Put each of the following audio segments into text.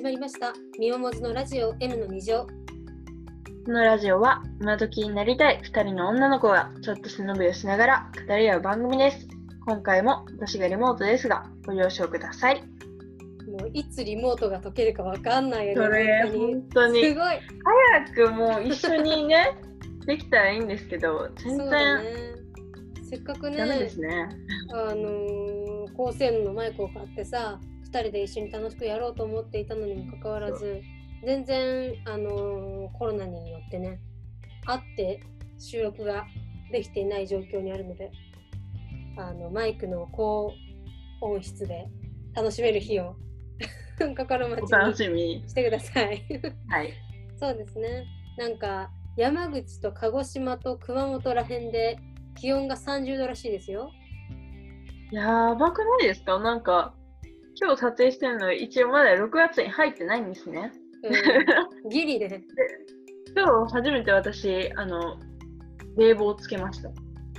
始まりました。みおもずのラジオ M の2乗。このラジオは今時になりたい2人の女の子がちょっと背伸びをしながら語り合う番組です。今回も私がリモートですが、ご了承ください。もういつリモートが解けるかわかんないよね。それ、本当に。すごい。早くもう一緒にね、できたらいいんですけど、全然ね。せっかくね、ね。あのー高性能のマイクを買ってさ、2人で一緒に楽しくやろうと思っていたのにもかかわらず、全然、あのーコロナによってね、会って収録ができていない状況にあるので、あのマイクの高音質で楽しめる日を 心待ちお楽にしみに。してください。はい。そうですね。なんか山口と鹿児島と熊本ら辺で気温が30度らしいですよ。やばくないですか？なんか、今日撮影してるの一応まだ6月に入ってないんですね。うん、ギリで。今日初めて私、あの、冷房をつけました。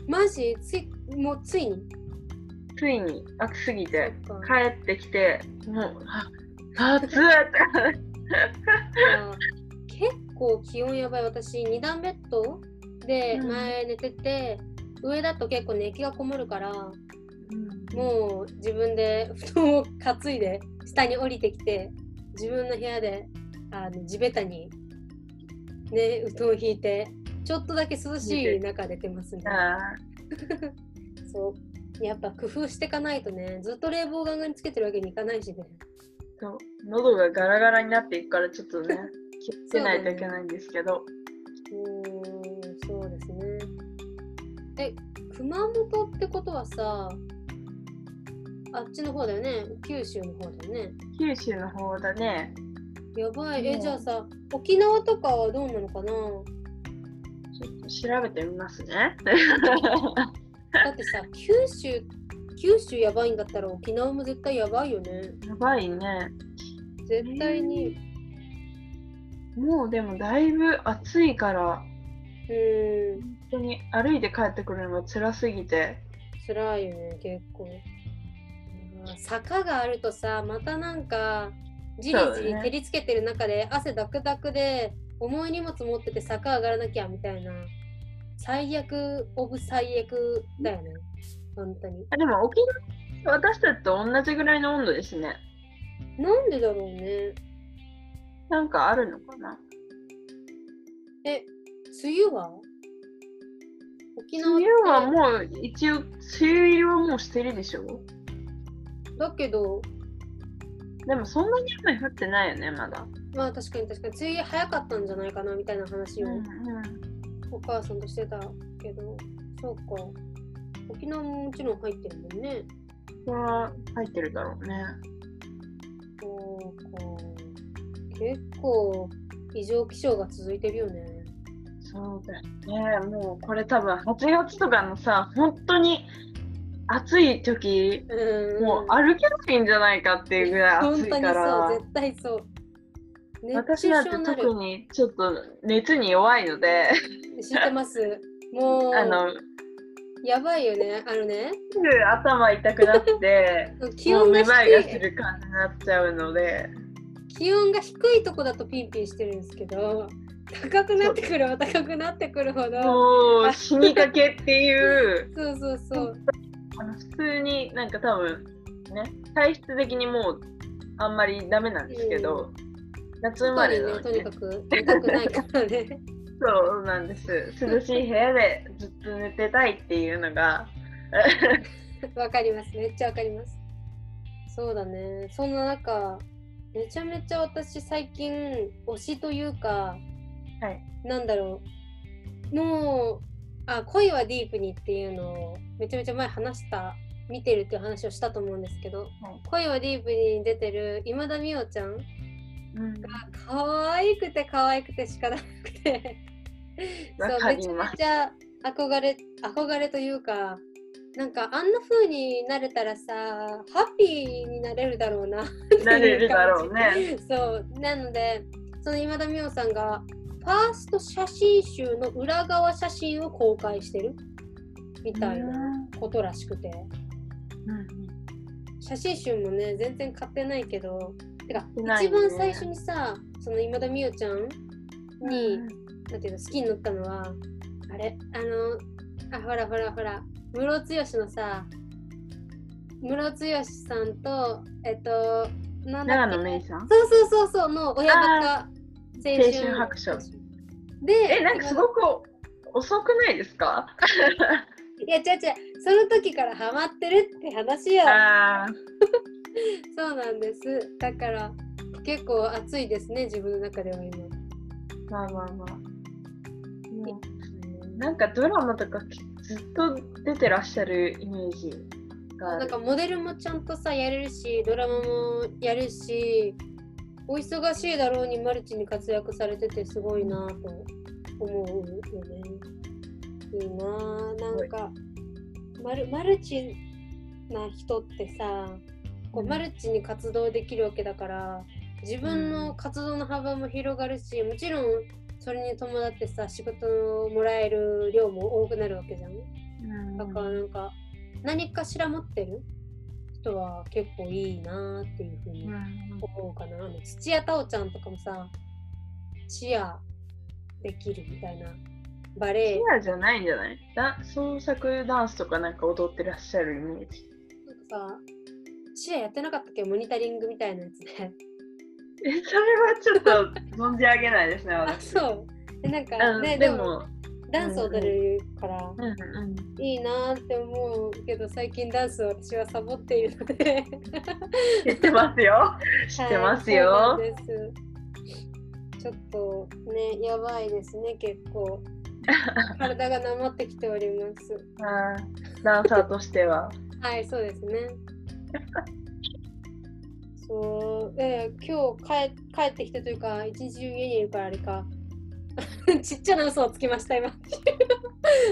マジ？ついもうついに？ついに。暑すぎて。帰ってきてもうあ暑いっ結構気温やばい。私2段ベッドでうん。前寝てて、上だと結構熱気がこもるからもう自分で布団を担いで下に降りてきて自分の部屋であの地べたにね布団を引いてちょっとだけ涼しい中で寝てますね。あ そうやっぱ工夫していかないとねずっと冷房ガンガンにつけてるわけにいかないしね。ーそう喉がガラガラになっていくからちょっとね 気をつけないといけないんですけど、うーんそうですね。え熊本ってことはさあっちの方だよね九州の方だよね。九州の方だねやばい。え、うんじゃあさ、沖縄とかはどうなのかな？ちょっと調べてみますね だってさ、九州、九州やばいんだったら沖縄も絶対やばいよね。やばいね絶対に。もうでもだいぶ暑いからうーん、本当に歩いて帰ってくるのが辛すぎて辛いよね、結構。うん坂があるとさ、またなんか、じりじり照りつけてる中で汗ダクダクで、重い荷物持ってて坂上がらなきゃみたいな。最悪オブ最悪だよね。本当に。あでも沖縄私たちと同じぐらいの温度ですねなんでだろうね。なんかあるのかな？え、梅雨は？沖縄梅雨はもう一応梅雨入りはもうしてるでしょ？だけど、でもそんなに雨降ってないよねまだまあ確かに確かに、梅雨早かったんじゃないかなみたいな話をお母さんとしてたけど、そうか。沖縄ももちろん入ってるもんね。これは入ってるだろうねそうか。結構異常気象が続いてるよね。そうだよねもうこれ多分8月とかのさ本当に暑い時うん。もう歩けないんじゃないかっていうぐらい暑いか本当にそう、ら絶対そう。熱私中だって特症にちょっと熱に弱いので知ってます。もう、あのやばいよね。あのね、すぐ頭痛くなって 気もう温が低めまいがすい。る感じになっちゃうので気温が低いとこだとピンピンしてるんですけど高くなってくれば高くなってくるほどもう死にかけっていう そうそうそうあの普通になんか多分ね体質的にもうあんまりダメなんですけど、夏生まれなので、とにかく出たくないからね。そうなんです。涼しい部屋でずっと寝てたいっていうのが。わかります。めっちゃわかります。そうだね。そんな中めちゃめちゃ私最近推しというかはい。なんだろう。もうあ恋はディープにっていうのをめちゃめちゃ前話した見てるっていう話をしたと思うんですけど、恋はディープに出てる今田美桜ちゃんうんが可愛くて可愛くて仕方なくて。わそうめちゃめちゃ憧れ憧れというかなんかあんな風になれたらさハッピーになれるだろうななれるだろうね。そうなのでその今田美桜さんがファースト写真集の裏側写真を公開してる。みたいなことらしくて。うん写真集もね全然買ってないけど。てか、ね。一番最初にさその今田美桜ちゃんに、なんていうの好きになったのはあれ？あのあほらほらほら。ムロツヨシのさムロツヨシさんとえっとなんだっけ？長野めいさん？そうそうそうそうの親バカ青春白書。でえ、なんかすごく遅くないですか？いや違う違う。その時からハマってるって話よ。そうなんです。だから結構熱いですね自分の中では今。まあまあまあ。もうなんかドラマとかずっと出てらっしゃるイメージが。なんかモデルもちゃんとさやれるしドラマもやるしお忙しいだろうにマルチに活躍されててすごいなと思うよね。いいな。あなんかマルマルチな人ってさこううん。マルチに活動できるわけだから自分の活動の幅も広がるしもちろんそれに伴ってさ仕事をもらえる量も多くなるわけじゃん。だからなんか何かしら持ってる人は結構いいなっていうふうにうん思うかな。あの土屋太鳳ちゃんとかもさチアできるみたいなバレエチアじゃないんじゃない？だ創作ダンスとかなんか踊ってらっしゃるイメージ。なんかさチアやってなかったっけ？モニタリングみたいなやつで。え、それはちょっと存じ上げないですね、あ私。そうでなんかうんねでもでも、ダンス踊れるからうんうん。いいなって思うけど最近ダンスを私はサボっているので知ってますよ。知ってますよ。はい、す。ちょっとね、やばいですね、結構。体がなまってきております。あーダンサーとしては。はい、そうですね。そう、で、今日帰帰ってきてというか、一日中家にいるからあれか。ちっちゃな嘘をつきました、今。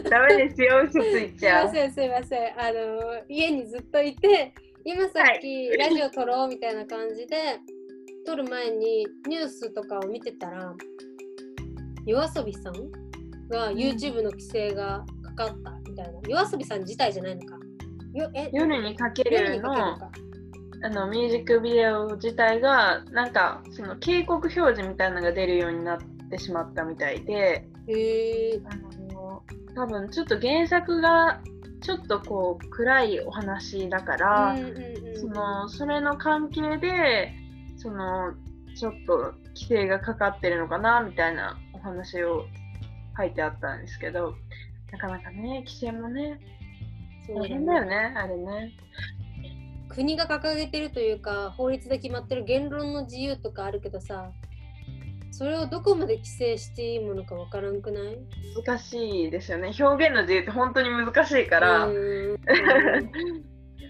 ダメですよ、嘘ついすちゃう。いません、すいません。あの、家にずっといて、今さっきラジオ撮ろうみたいな感じで、撮る前にニュースとかを見てたら、夜遊びさんがん YouTube の規制がかかったみたいな。夜遊びさん自体じゃないのか。よえ夜にかけるの。あのミュージックビデオ自体がなんかその警告表示みたいなのが出るようになってしまったみたいであの多分ちょっと原作がちょっとこう暗いお話だから、そのそれの関係でそのちょっと規制がかかってるのかなみたいなお話を書いてあったんですけどなかなかね規制もねそう大変だよねあれね。国が掲げてるというか法律で決まってる言論の自由とかあるけどさそれをどこまで規制していいものかわからんくない？難しいですよね。表現の自由って本当に難しいから。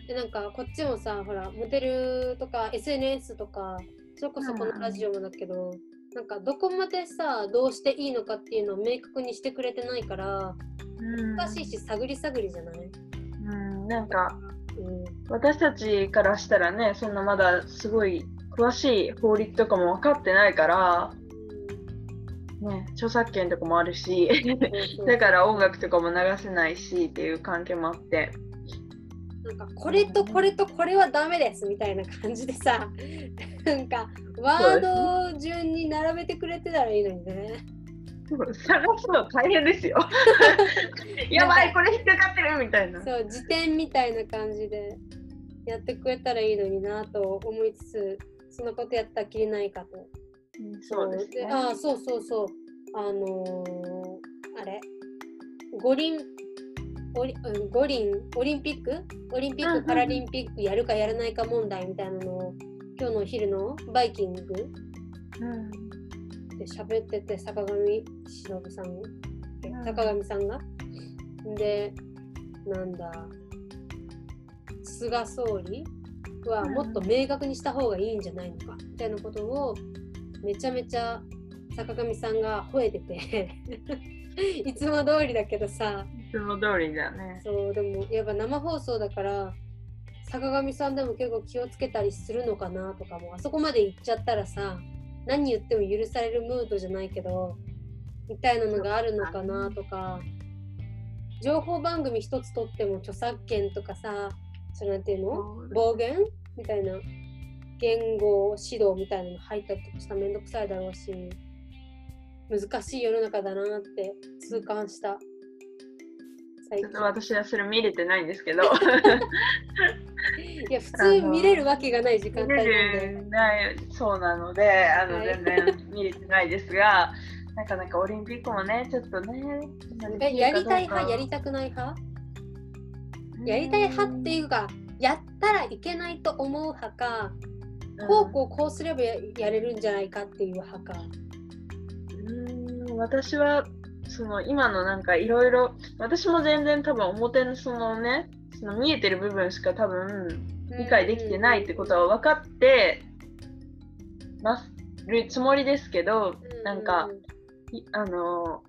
でなんかこっちもさほらモデルとか SNS とかそれこそこのラジオもだけど、なんかどこまでさどうしていいのかっていうのを明確にしてくれてないからうん難しいし探り探りじゃない、うん、なんかうん、私たちからしたらねそんなまだすごい詳しい法律とかも分かってないから、ね、著作権とかもあるしだから音楽とかも流せないしっていう関係もあって。なんかこれとこれとこれはダメですみたいな感じでさなんかワードを順に並べてくれてたらいいのにね。探すの大変ですよ。やばいこれ引っかかってるみたいな。そう辞典みたいな感じでやってくれたらいいのになと思いつつそんなことやったらきりないかと。うんそうですね。ああそうそうそう。あのーあれ？五輪？オリうん五輪？オリンピック？オリンピック・パラリンピックやるかやらないか問題みたいなのを今日のお昼のバイキング？うん。で喋ってて坂上忍さん？ん。坂上さんが？でなんだ？菅総理はもっと明確にした方がいいんじゃないのか？みたいなことをめちゃめちゃ坂上さんが吠えてて。いつも通りだけどさ。いつも通りだね。そうでもやっぱ生放送だから坂上さんでも結構気をつけたりするのかなとかもあそこまで行っちゃったらさ何言っても許されるムードじゃないけどみたいなのがあるのかなとか情報番組一つとっても著作権とかさそれなんていうの？暴言？みたいな言語指導みたいなの入ったりとかしたらめんどくさいだろうし難しい世の中だなって痛感した。ちょっと私はそれ見れてないんですけど。いや普通見れるわけがない時間帯見なんで。ないそうなのであの、はい。全然見れてないですがなかなかオリンピックもねちょっとねえやりたい派やりたたくない派？やりたい派っていうかやったらいけないと思う派かこうこうこうすればややれるんじゃないかっていう派か。うん私はその今のなんかいろいろ私も全然多分表のそのねその見えてる部分しか多分理解できてないってことは分かってまするつもりですけどなんかいあの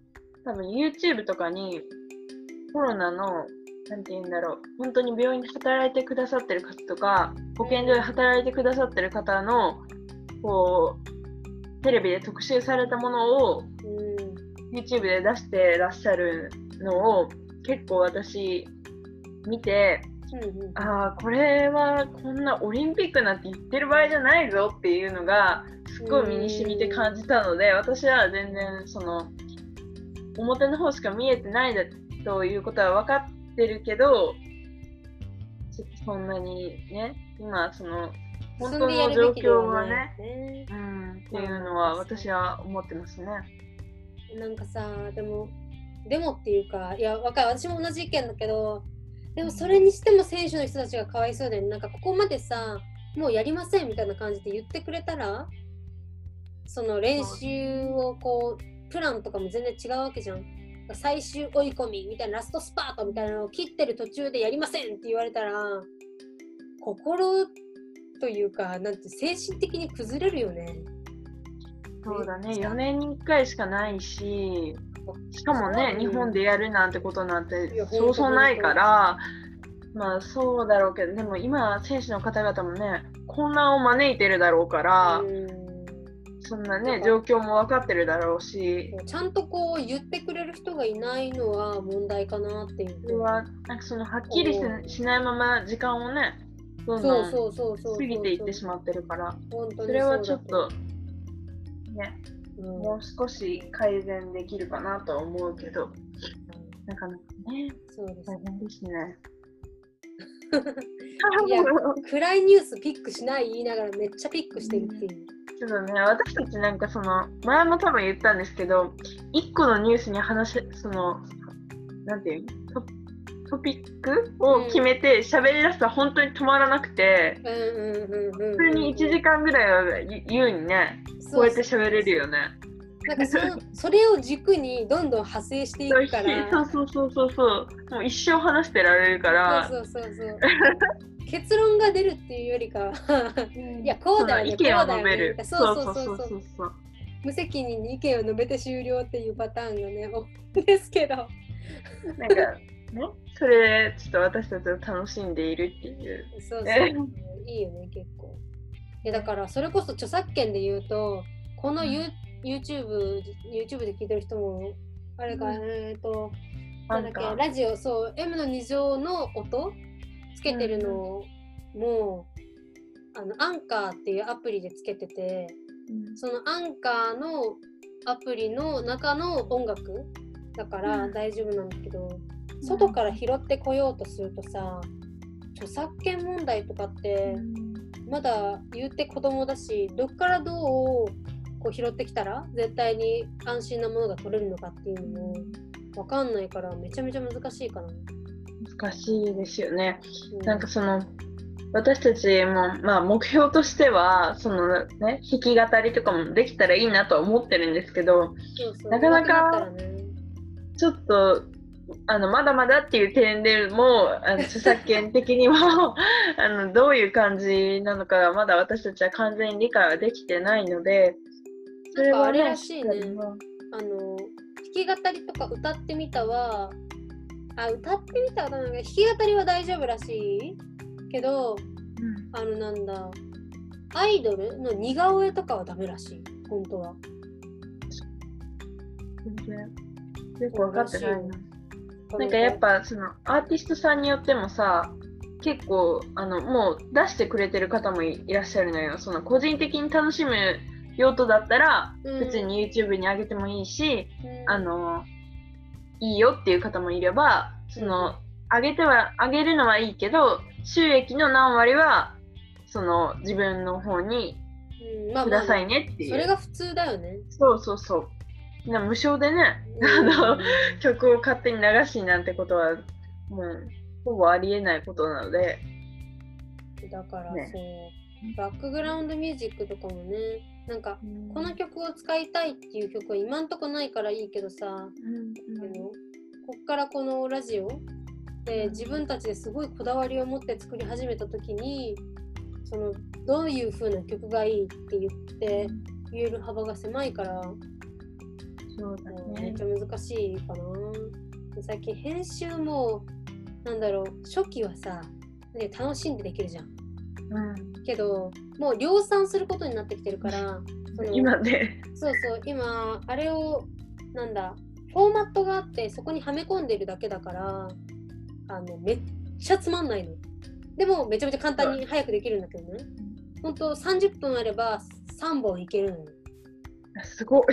多分 YouTube とかにコロナのなんて言うんだろう。本当に病院で働いてくださってる方とか保健所で働いてくださってる方のこうテレビで特集されたものをうん。YouTube で出してらっしゃるのを結構私見てうんうん。ああこれはこんなオリンピックなんて言ってる場合じゃないぞっていうのがすっごい身に染みて感じたので私は全然その表の方しか見えてないだということは分かってるけどちょっとそんなにね今その本当の状況はねね。うんっていうのは私は思ってますね。なんかさでもでもっていうかいやわかる。私も同じ意見だけどでもそれにしても選手の人たちがかわいそうだよね。なんかここまでさもうやりませんみたいな感じで言ってくれたらその練習をこうプランとかも全然違うわけじゃん最終追い込みみたいなラストスパートみたいなのを切ってる途中でやりませんって言われたら心というかなんて精神的に崩れるよね。そうだね。めっちゃ4年に1回しかないししかもね、うん。日本でやるなんてことなんいてやそうそうないから、まあそうだろうけど、でも今、選手の方々もね、混乱を招いてるだろうから、うんそんなね、状況も分かってるだろうし、ちゃんとこう言ってくれる人がいないのは問題かなっていう。はなんかそのはっきりしないまま時間をね、どんそうどんそうそうそう。過ぎていってしまってるから、それはちょっと、ね、うん。もう少し改善できるかなとは思うけど、なかなかね、そうです大変ですね。いや暗いニュースピックしない言いながらめっちゃピックしてるっていう。ちょっとね、私たちなんかその、前も多分言ったんですけど、一個のニュースに話し、その、なんていうの？トトピックを決めて喋り出すと本当に止まらなくて、うんうんうんうん。普通に1時間ぐらいは言優にね、こうやって喋れるよね。なんかそ それを軸にどんどん派生していくから。そうそうそうそうそう。もう一生話してられるから。そうそうそうそう。結論が出るっていうよりかはいやこうだよねこうだよね述べる。そうそうそうそうそう。無責任に意見を述べて終了っていうパターンがね多いですけど。なんか、ね、それちょっと私たちを楽しんでいるっていう。そうそうえ。いいよね、結構。でだから、それこそ著作権で言うと、この、ユ YouTube, YouTube で聞いてる人も、あれか、うんえっ、と、なんだっけ、ラジオ、そう、M の2乗の音つけてるのも、あの、アンカーっていうアプリでつけてて、そのアンカーのアプリの中の音楽だからうん。大丈夫なんだけど、外から拾ってこようとするとさ著作権問題とかってまだ言って子供だしどっからどうこう拾ってきたら絶対に安心なものが取れるのかっていうのも分かんないからめちゃめちゃ難しいかな。難しいですよね。うなんかその私たちも、まあ、目標としてはその、ね、弾き語りとかもできたらいいなとは思ってるんですけどなかなかちょっとあのまだまだっていう点でもあの著作権的にも あのどういう感じなのかまだ私たちは完全に理解はできてないのでそれはあれねらしいね。あの弾き語りとか歌ってみたはあ歌ってみたはどうなのか弾き語りは大丈夫らしいけどうん。あのなんだアイドルの似顔絵とかはダメらしい本当は。全然。よく分かってないな。ななんかやっぱそのアーティストさんによってもさ結構あのもう出してくれてる方もいいらっしゃるのよ。その個人的に楽しむ用途だったらうん。別に YouTube に上げてもいいし、うん。あのいいよっていう方もいればその上げては上げるのはいいけど収益の何割はその自分の方にくださいねっていう、それが普通だよね。そうそうそう。な無償でねうん。あの曲を勝手に流しなんてことはもうほぼありえないことなので。だからね。そう、バックグラウンドミュージックとかもね、なんかこの曲を使いたいっていう曲は今んとこないからいいけどさ、うんあのこっからこのラジオで自分たちですごいこだわりを持って作り始めた時にそのどういう風な曲がいいって言って言える幅が狭いから、そうだね。めっちゃ難しいかな。で最近編集もなんだろう初期はさ、ね、楽しんでできるじゃん。うん。けどもう量産することになってきてるからその今ね。そうそう今あれをなんだフォーマットがあってそこにはめ込んでるだけだからあのめっちゃつまんないの。でもめちゃめちゃ簡単に早くできるんだけどね。ほんと30分あれば3本いけるのよ。すごい。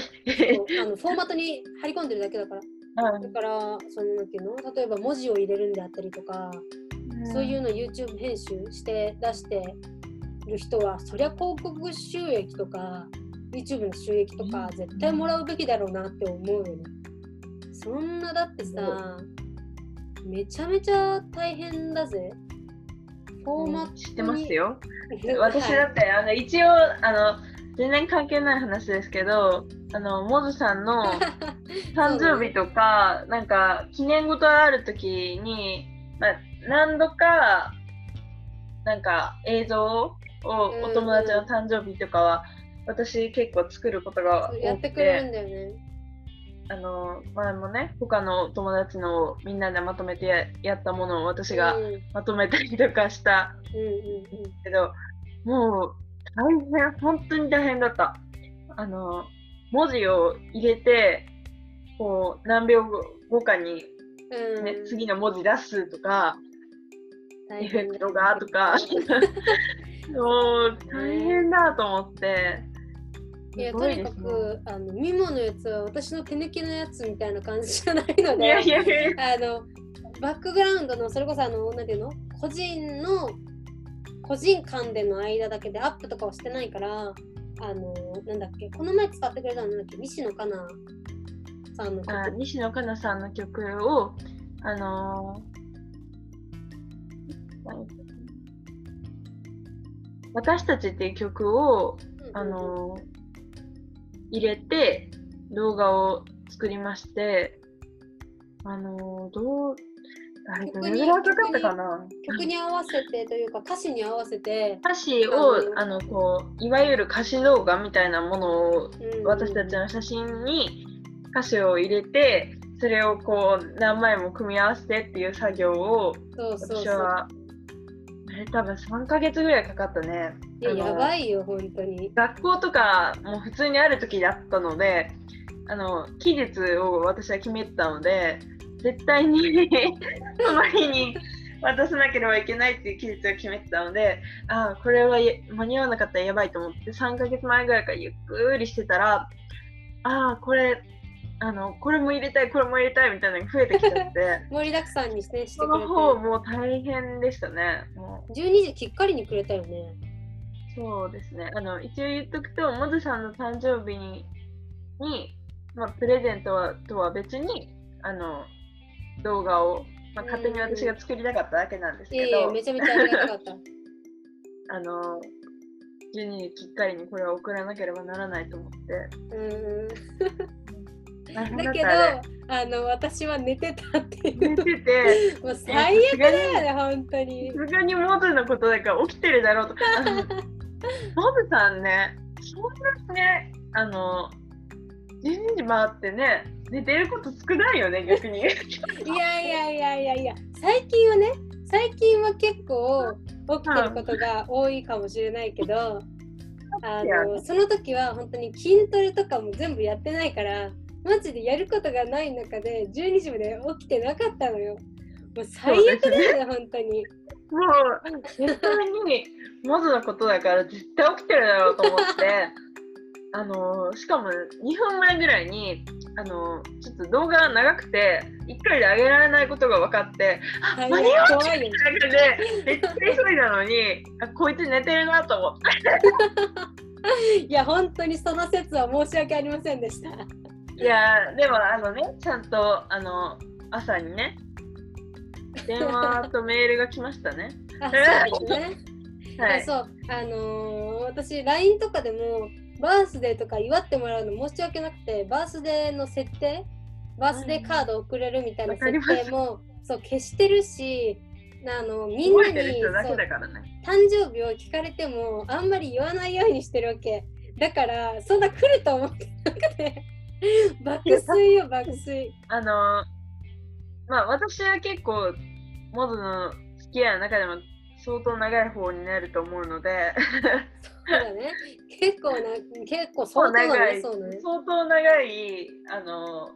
あのフォーマットに貼り込んでるだけだから。うんだからそのなんていうの？例えば文字を入れるんであったりとかそういうの YouTube 編集して出してる人はそりゃ広告収益とか YouTube の収益とか絶対もらうべきだろうなって思うよね。そんなだってさめちゃめちゃ大変だぜ。フォーマットに知ってますよはい 私だってあの一応あの全然関係ない話ですけどあのモズさんの 誕生日とか、なんか記念事がある時に、まあ、何度かなんか映像をうんお友達の誕生日とかは、私結構作ることが多くってくれるんてだよね。あの前もね他の友達のをみんなでまとめてややったものを私がうん。うんまとめたりとかしたうんけどもう大変本当に大変だった。あの文字を入れてこう何秒後かに、うん。ね次の文字出すとか、大エフェ変クトがとか もう大変だと思って。いやとにかくあのミモのやつは私の手抜きのやつみたいな感じじゃないのいやいでやいや。あのバックグラウンドのそれこそあのなんていうの？個人の個人間での間だけでアップとかはしてないからあのなんだっけ？この前使ってくれたのなんだっけ？西野カナさんの曲。あ西野カナさんの曲をあのー私たちっていう曲をあの入れて動画を作りまして、あのどう、あれどれぐらいかかったかな？曲に合わせてというか歌詞に合わせて、歌詞をうんあのこういわゆる歌詞動画みたいなものをうん私たちの写真に歌詞を入れてそれをこう何枚も組み合わせてっていう作業を私はあれ多分3ヶ月ぐらいかかったね。いややばいよ本当に学校とかも普通にある時だったのであの期日を私は決めてたので絶対にその日に渡さなければいけないっていう期日を決めてたのでああこれはや間に合わなかったらやばいと思って3ヶ月前ぐらいからゆっくりしてたらああこれあのこれも入れたいこれも入れたいみたいなのが増えてきちゃって。盛りだくさんにしてしてそくれて。の方もう大変でしたね。もう。12時きっかりにくれたよね。そうですね。あの一応言っとくと、モズさんの誕生日に、にまあ、プレゼントはとは別にあの動画を、まあ、勝手に私が作りたかっただけなんですけど、いやめちゃめちゃありがたかった。あの12時きっかりにこれは送らなければならないと思って。うんだだけどあの私は寝てたっていう。寝てて、もう最悪だよね本当に。さすがにモズのことだから起きてるだろうとか。モズさんね、そんなね、あの、12時回ってね、寝てること少ないよね、逆に。いやいやいやいやいや。最近はね最近は結構起きてることが多いかもしれないけど、あのその時は本当に筋トレとかも全部やってないからマジでやることがない中で12時まで起きてなかったのよもう最悪だよね、本当に。もう、絶対に、モズのことだから絶対起きてるだろうと思って、あのしかも2分前ぐらいに、あのちょっと動画が長くて、1回で上げられないことが分かって、あ、大間に合う怖いよね。だけで、めっちゃ急いだのに、あこいつ寝てるなと思って。いや、本当にその説は申し訳ありませんでした。いやーでもあのね、ちゃんとあの朝にね、電話とメールが来ましたね。あ、そうですね。はい。あそう、あのー私、LINE とかでも、バースデーとか祝ってもらうの申し訳なくて、バースデーの設定、バースデーカード送れるみたいな設定も、そう、消してるし、あのみんなにね。誕生日を聞かれても、あんまり言わないようにしてるわけ。だから、そんな来ると思ってなくて、爆睡よ、爆睡。あのまあ私は結構モズの付き合いの中でも相当長い方になると思うのでそうだね。結構な、結構相当だ長いね、そうね。相当長いあの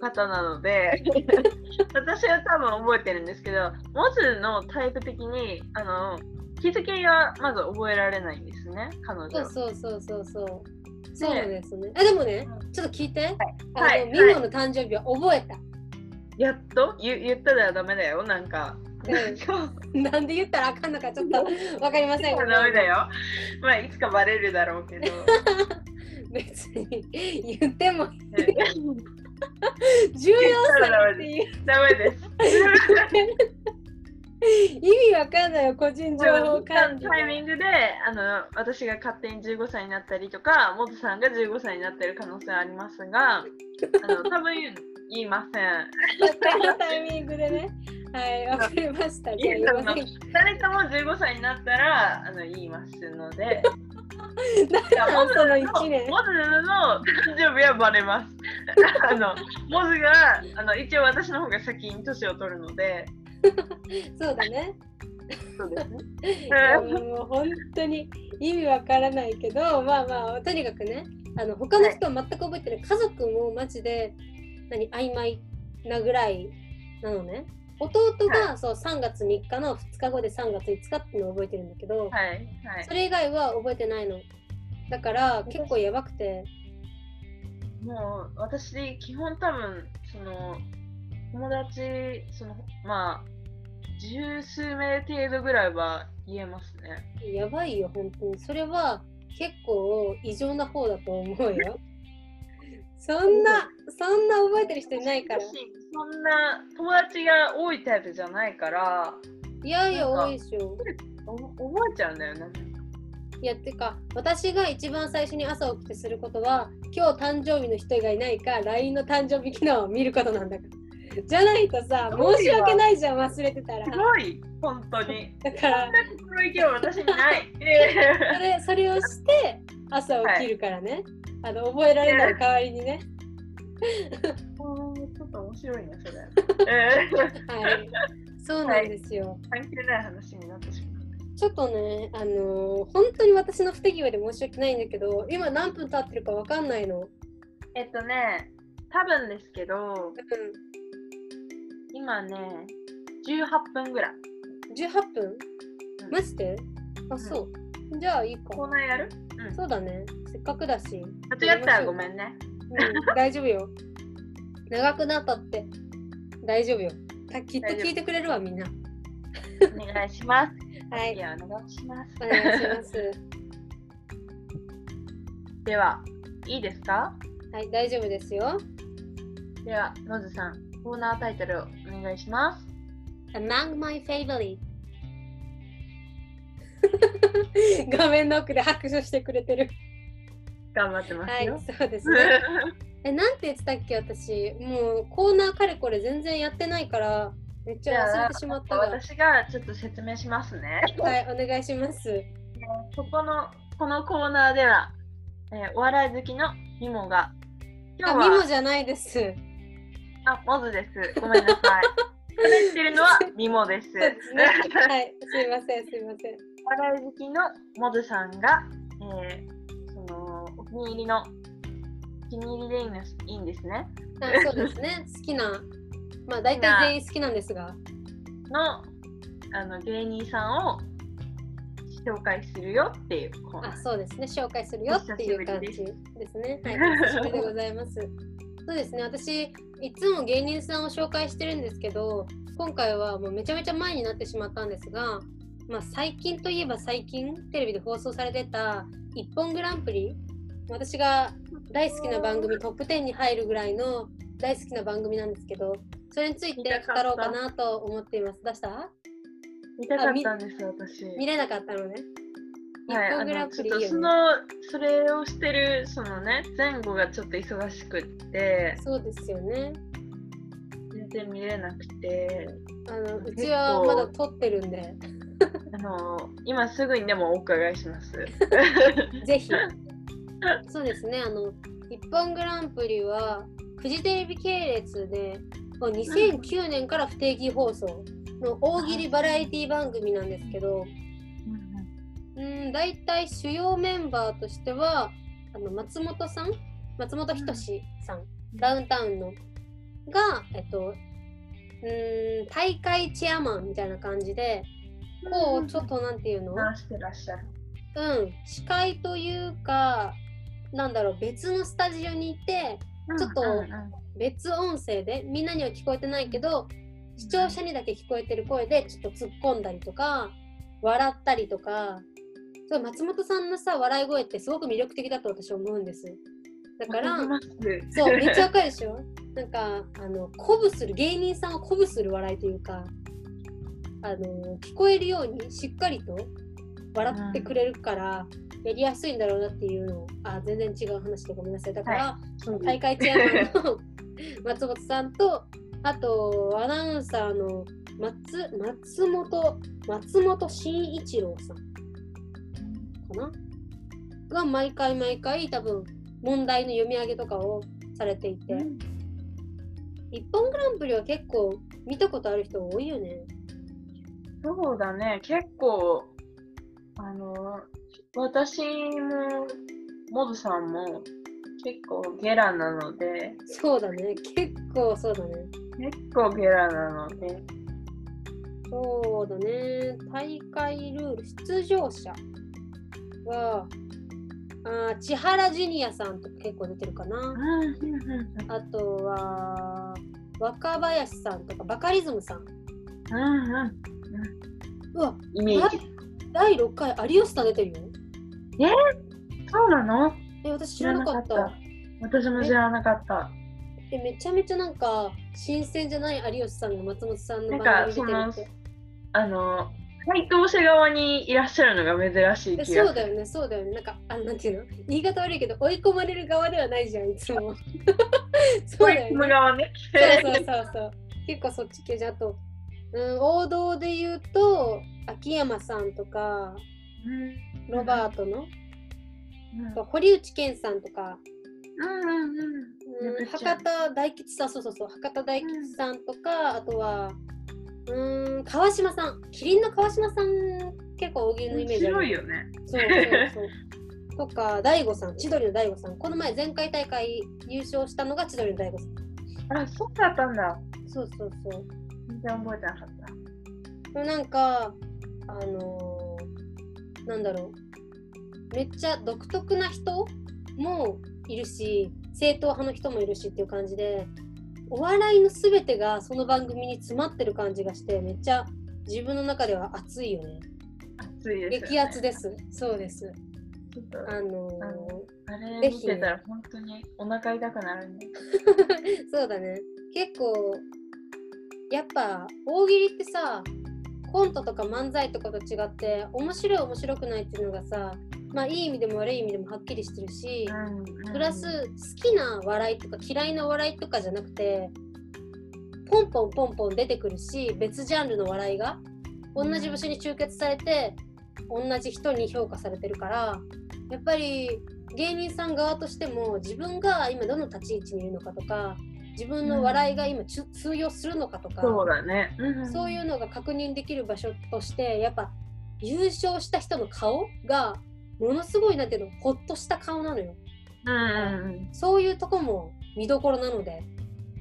方なので 私は多分覚えてるんですけどモズのタイプ的にあの日付がまず覚えられないんですね彼女そうそうそうそうそう。そうですね。あでもね、ちょっと聞いて。あの、はい。ミモの誕生日は覚えた。やっと？言言ったらダメだよ。なんか、うん。なんで言ったらあかんのかちょっと わかりませんが、ダメだよ。まあいつかバレるだろうけど。別に言ってもね。重要さっていう。ダメです 意味わかんないよ個人情報管理がタイミングであの私が勝手に15歳になったりとかモトさんが15歳になってる可能性はありますがあの多分言いません。タイミングでね。はいわかりましたじゃあ言いません誰とも15歳になったらあの言いますので。なんなんその1年。モズの誕生日はバレます。あのモズがあの一応私の方が先に年を取るので そうだね。そうですね。もう本当に意味わからないけどまあまあとにかくねあの他の人は全く覚えてない、家族もマジで何曖昧なぐらいなのね。弟が、そう3月3日の2日後で3月5日っていうのを覚えてるんだけど、はいはい。それ以外は覚えてないの。だから結構やばくて。もう私基本多分その友達そのまあ十数名程度ぐらいは言えますね。やばいよ本当に。それは結構異常な方だと思うよ。そんなそんな覚えてる人いないから。私そんな友達が多いタイプじゃないからいやいや多いでしょ。お覚えちゃうんだよね。いやてか私が一番最初に朝起きてすることは今日誕生日の人がいないか LINE の誕生日機能を見ることなんだからじゃないとさ申し訳ないじゃん忘れてたら。すごい本当に。だからそんな心意気は私にない。それそれをして朝起きるからね、あの覚えられない代わりにね。ちょっと面白いねそれ。えー。はい。そうなんですよ、関係ない話になってしまう。ちょっとねあのー本当に私の不手際で申し訳ないんだけど今何分経ってるかわかんないの、うん、えっとね多分ですけど今ね18分ぐらい。18分？うんマジで？あそう、じゃあいいかコーナーやる？うん。そうだね。せっかくだし。間違ったらごめんね。うん、大丈夫よ。長くなったって大丈夫よ。たきっと聞いてくれるわ、みんな。お願いします。はいお願いします。お願いします。では、いいですか？はい、大丈夫ですよ。では、のずさん、コーナータイトルをお願いします。Among my favorite 画面の奥で拍手してくれてる。頑張ってますはいよ。、そうですね。え、なんて言ってたっけ、私。もうコーナーかれこれ全然やってないから、めっちじゃ忘れてしまったが。私がちょっと説明しますね。はい、お願いします。ここの、このコーナーでは、えーお笑い好きのミモが、今あ、日は、ミモじゃないです。あ、モズです。ごめんなさい。話してるのはミモです。ね。はい、すいません、すいません。お笑い好きのモズさんが、えーそのお気に入りのお気に入りでいいのいいんですね。あそうですね。好きな、まあ大体全員好きなんですが、のあの芸人さんを紹介するよっていうあ、そうですね。紹介するよっていう感じですね。はい、お久しぶりでございます。そうですね。私、いつも芸人さんを紹介してるんですけど、今回はもうめちゃめちゃ前になってしまったんですが、まあ、最近といえば最近、テレビで放送されてた一本グランプリ、私が大好きな番組トップ10に入るぐらいの大好きな番組なんですけど、それについて語ろうかなと思っています。出した？見たかったんです私見れなかったのね。一はい、本グラあのちょっとそのそれをしてるそのね前後がちょっと忙しくってそうですよね。全然見れなくてあのうちはまだ撮ってるんで、あの今すぐにでもお伺いします。ぜひ。そうですね、あの、一本グランプリは、フジテレビ系列で、もう2009年から不定期放送の大喜利バラエティ番組なんですけど、うん、大体主要メンバーとしては、あの松本さん松本人志さん、ダウンタウンの、が、えっと、うん、大会チェアマンみたいな感じで、こう、ちょっとなんていうの？回してらっしゃる。うん、司会というか、なんだろう、別のスタジオにいて、ちょっとうんうん。別音声で、みんなには聞こえてないけど、視聴者にだけ聞こえてる声で、ちょっと突っ込んだりとか、笑ったりとか、そう松本さんのさ、笑い声ってすごく魅力的だと私は思うんです。だから、そう、めっちゃわかるでしょ？なんか、あの、鼓舞する、芸人さんを鼓舞する笑いというか、あの、聞こえるようにしっかりと笑ってくれるから、やりやすいんだろうなっていうのを、あ、全然違う話でごめんなさい。だから、その大会チェアマンの 松本さんと、あと、アナウンサーの松松本、松本慎一郎さんかな？が毎回毎回多分問題の読み上げとかをされていて、一本グランプリは結構見たことある人多いよね。そうだね、結構、あの、私も、モドさんも結構ゲラなので、そうだね。結構そうだね。結構ゲラなので、そうだね。大会ルール、出場者は、あー千原ジュニアさんとか結構出てるかな。あとは、若林さんとか、バカリズムさん。うわ、イメージ。第6回有吉さん出てるよ。そうなの？え、私知らなかった。私も知らなかった。え、めちゃめちゃなんか、新鮮じゃない有吉さんが松本さんの番組出てるって。あの、回答者側にいらっしゃるのが珍しいえ気が。そうだよね、そうだよね。なんか、あなんていうの？言い方悪いけど、追い込まれる側ではないじゃん、いつも。そうだよね。側ね。そうそうそうそう。結構そっち系じゃと、うん、王道で言うと、秋山さんとか、ロバートの、うん堀内健さんとか、うんうんうん。うん、博多大吉さん、そうそうそう、博多大吉さんとか、あとは、うーん、川島さん、キリンの川島さん、結構大喜利のイメージある。白いよね。そうそうそう。とか、大悟さん、千鳥の大悟さん。この前、前回大会優勝したのが千鳥の大悟さん。あ、そうだったんだ。そうそうそう。全然覚えてなかった。なんか、あのーなんだろう。めっちゃ独特な人もいるし、正統派の人もいるしっていう感じで、お笑いのすべてがその番組に詰まってる感じがして、めっちゃ自分の中では熱いよね。熱いです、ね。激アツです。そうです。あのーあのあれ見てたら本当にお腹痛くなるね。そうだね。結構、やっぱ大喜利ってさ、コントとか漫才とかと違って、面白い面白くないっていうのがさ、まあいい意味でも悪い意味でもはっきりしてるし、うんプラス好きな笑いとか嫌いな笑いとかじゃなくて、ポンポンポンポン出てくるし、別ジャンルの笑いが同じ場所に集結されて、同じ人に評価されてるから、やっぱり芸人さん側としても自分が今どの立ち位置にいるのかとか、自分の笑いが今ちゅ通用するのかとか、そうだね。うん。そういうのが確認できる場所として、やっぱ優勝した人の顔がものすごいなんていうの、ほっとした顔なのよ。うんうんそういうとこも見どころなので、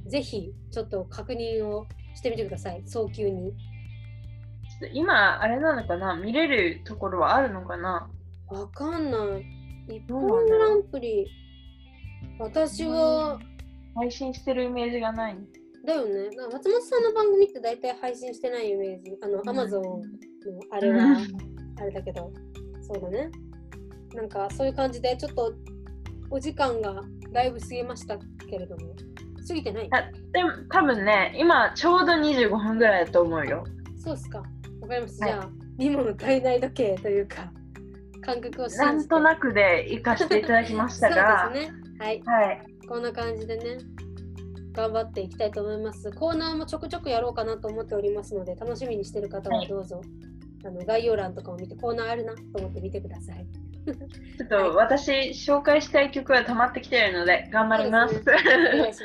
ぜひちょっと確認をしてみてください、早急に。今、あれなのかな？見れるところはあるのかな？わかんない。一どう本グランプリ。私は、配信してるイメージがない。だよね。松本さんの番組って大体配信してないイメージ。あの、んアマゾンのあれは、あれだけど、そうだね。なんかそういう感じで、ちょっとお時間がだいぶ過ぎましたけれども、過ぎてない？あでも多分ね、今ちょうど25分ぐらいだと思うよ。そうっすか。わかりました。はいじゃあ、ニモの体内時計というか、感覚を。なんとなくで行かせていただきましたが、ね。はい。はい。こんな感じでね、頑張っていきたいと思います。コーナーもちょくちょくやろうかなと思っておりますので、楽しみにしてる方はどうぞ、あの概要欄とかを見て、コーナーあるなと思って見てください。ちょっと私、紹介したい曲が溜まってきてるので、頑張ります。お願いします。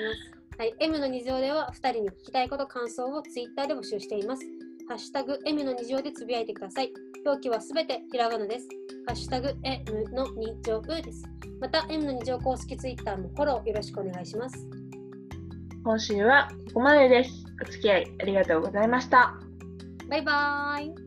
はい、M の2乗では2人に聞きたいこと、感想をツイッターで募集しています。ハッシュタグ M の2乗でつぶやいてください。表記はすべてひらがなです。ハッシュタグ M の2乗です。また M の2乗公式ツイッターもフォローよろしくお願いします。今週はここまでです。お付き合いありがとうございました。バイバーイ。